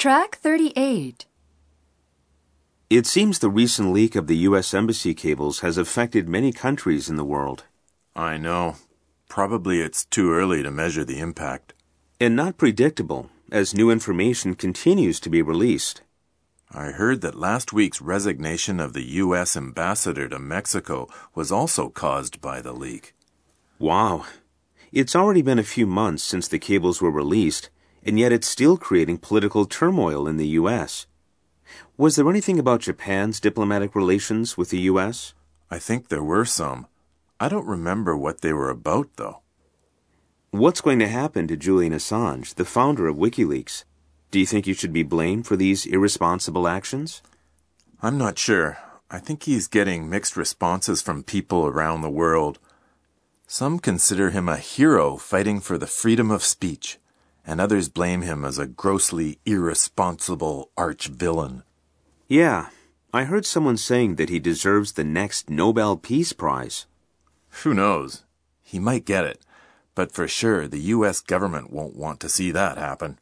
Track 38. It seems the recent leak of the U.S. Embassy cables has affected many countries in the world. I know. Probably it's too early to measure the impact. And not predictable, as new information continues to be released. I heard that last week's resignation of the U.S. ambassador to Mexico was also caused by the leak. Wow. It's already been a few months since the cables were released, and yet it's still creating political turmoil in the U.S. Was there anything about Japan's diplomatic relations with the U.S.? I think there were some. I don't remember what they were about, though. What's going to happen to Julian Assange, the founder of WikiLeaks? Do you think he should be blamed for these irresponsible actions? I'm not sure. I think he's getting mixed responses from people around the world. Some consider him a hero fighting for the freedom of speech, and others blame him as a grossly irresponsible arch villain. Yeah, I heard someone saying that he deserves the next Nobel Peace Prize. Who knows? He might get it, but for sure the U.S. government won't want to see that happen.